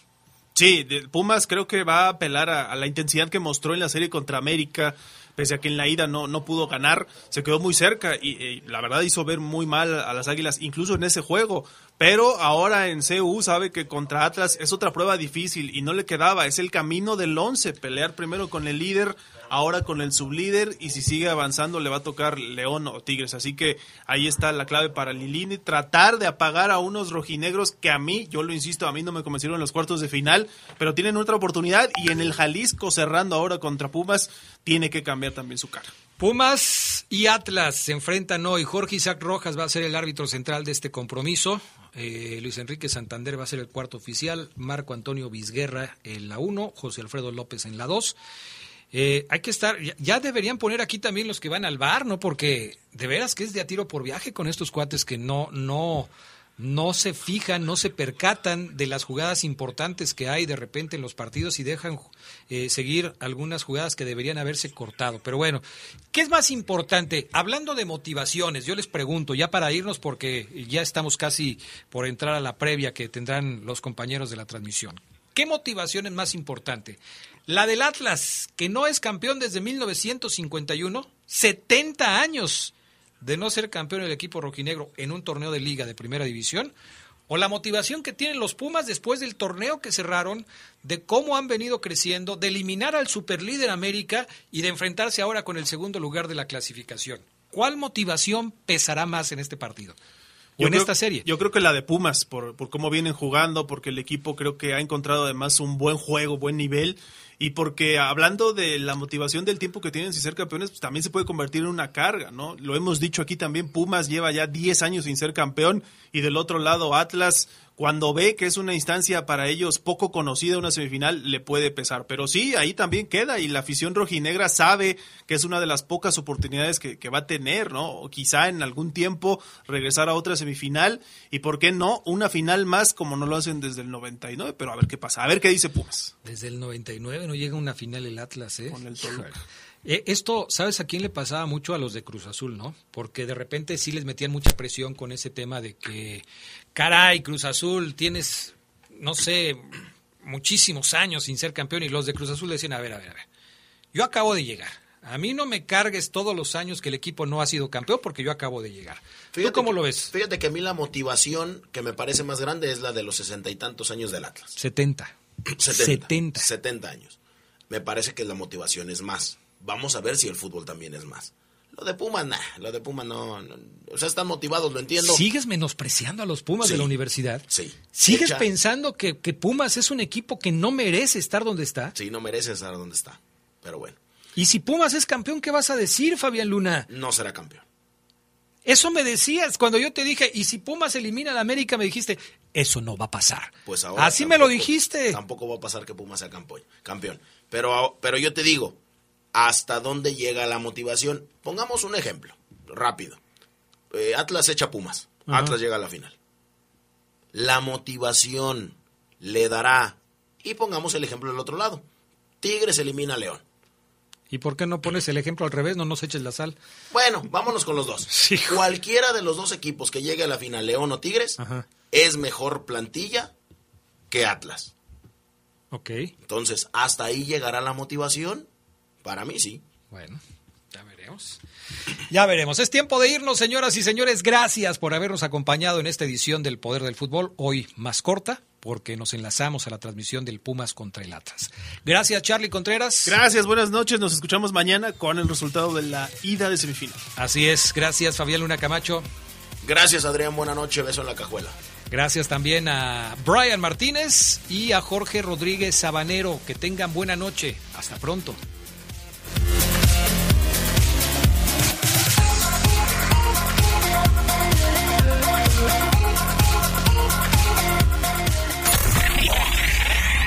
S8: Sí, Pumas creo que va a apelar a, a la intensidad que mostró en la serie contra América, pese a que en la ida no, no pudo ganar, se quedó muy cerca y, y la verdad hizo ver muy mal a las Águilas, incluso en ese juego. Pero ahora en CU sabe que contra Atlas es otra prueba difícil y no le quedaba, es el camino del 11, pelear primero con el líder, ahora con el sublíder y si sigue avanzando le va a tocar León o Tigres. Así que ahí está la clave para Lilini, tratar de apagar a unos rojinegros que a mí, yo lo insisto, a mí no me convencieron en los cuartos de final, pero tienen otra oportunidad y en el Jalisco cerrando ahora contra Pumas tiene que cambiar también su cara.
S2: Pumas y Atlas se enfrentan hoy. Jorge Isaac Rojas va a ser el árbitro central de este compromiso. Eh, Luis Enrique Santander va a ser el cuarto oficial. Marco Antonio Vizguerra en la 1. José Alfredo López en la 2. Eh, hay que estar, ya, deberían poner aquí también los que van al bar, ¿no? Porque de veras que es de a tiro por viaje con estos cuates que no, no, no se fijan, no se percatan de las jugadas importantes que hay de repente en los partidos y dejan eh, seguir algunas jugadas que deberían haberse cortado. Pero bueno, ¿qué es más importante? Hablando de motivaciones, yo les pregunto, ya para irnos porque ya estamos casi por entrar a la previa que tendrán los compañeros de la transmisión. ¿Qué motivación es más importante? La del Atlas, que no es campeón desde 1951, 70 años de no ser campeón del equipo rojinegro en un torneo de liga de primera división, o la motivación que tienen los Pumas después del torneo que cerraron, de cómo han venido creciendo, de eliminar al superlíder América y de enfrentarse ahora con el segundo lugar de la clasificación. ¿Cuál motivación pesará más en este partido? O
S8: Yo
S2: en
S8: creo-
S2: esta serie.
S8: Yo creo que la de Pumas, por, por cómo vienen jugando, porque el equipo creo que ha encontrado además un buen juego, buen nivel, y porque hablando de la motivación del tiempo que tienen sin ser campeones, pues también se puede convertir en una carga, ¿no? Lo hemos dicho aquí también, Pumas lleva ya 10 años sin ser campeón, y del otro lado Atlas, cuando ve que es una instancia para ellos poco conocida, una semifinal, le puede pesar. Pero sí, ahí también queda, y la afición rojinegra sabe que es una de las pocas oportunidades que, que va a tener, ¿no? O quizá en algún tiempo regresar a otra semifinal, y por qué no, una final más como no lo hacen desde el 99, pero a ver qué pasa, a ver qué dice Pumas.
S2: Desde el 99 no llega una final el Atlas, ¿eh?
S8: Con el Toluca.
S2: Eh, Esto, ¿sabes a quién le pasaba mucho? A los de Cruz Azul, ¿no? Porque de repente sí les metían mucha presión con ese tema de que, caray, Cruz Azul, tienes, no sé, muchísimos años sin ser campeón y los de Cruz Azul decían, a ver, a ver, a ver, yo acabo de llegar. A mí no me cargues todos los años que el equipo no ha sido campeón porque yo acabo de llegar. ¿Tú cómo
S9: que-
S2: lo ves?
S9: Fíjate que a mí la motivación que me parece más grande es la de los sesenta y tantos años del Atlas.
S2: 70.
S9: 70. 70 años. Me parece que la motivación es más. Vamos a ver si el fútbol también es más. Lo de Pumas, nah, lo de Pumas no, no- O sea, están motivados, lo entiendo.
S2: ¿Sigues menospreciando a los Pumas de la universidad?
S9: Sí.
S2: ¿Sigues
S9: Echa-
S2: pensando que, que Pumas es un equipo que no merece estar donde está?
S9: Sí, no merece estar donde está. Pero bueno,
S2: Y si Pumas es campeón, ¿qué vas a decir, Fabián Luna?
S9: no será campeón.
S2: Eso me decías cuando yo te dije, y si Pumas elimina al América, me dijiste, eso no va a pasar.
S9: Pues ahora
S2: Así me lo dijiste.
S9: Tampoco va a pasar que Pumas sea campeón. Pero, pero yo te digo, ¿hasta dónde llega la motivación? Pongamos un ejemplo, rápido. Eh, Atlas echa Pumas.
S2: Ajá.
S9: Atlas llega a la final. La motivación le dará. Y pongamos el ejemplo del otro lado. Tigres elimina a León.
S2: ¿Y por qué no pones el ejemplo al revés? No nos eches la sal.
S9: Bueno, vámonos con los dos. *laughs* Cualquiera de los dos equipos que llegue a la final, León o Tigres,
S2: Ajá.
S9: es mejor plantilla que Atlas.
S2: Ok.
S9: Entonces, ¿hasta ahí llegará la motivación? Para mí sí.
S2: Bueno, ya veremos. Ya *clears throat* veremos. Es tiempo de irnos, señoras y señores. Gracias por habernos acompañado en esta edición del Poder del Fútbol, hoy más corta, porque nos enlazamos a la transmisión del Pumas contra el Atlas. Gracias, Charlie Contreras.
S8: Gracias, buenas noches, nos escuchamos mañana con el resultado de la ida de semifinal.
S2: Así es. Gracias, Fabián Luna Camacho.
S9: Gracias, Adrián. Buena noche. Beso en la cajuela.
S2: Gracias también a Brian Martínez y a Jorge Rodríguez Sabanero. Que tengan buena noche. Hasta pronto.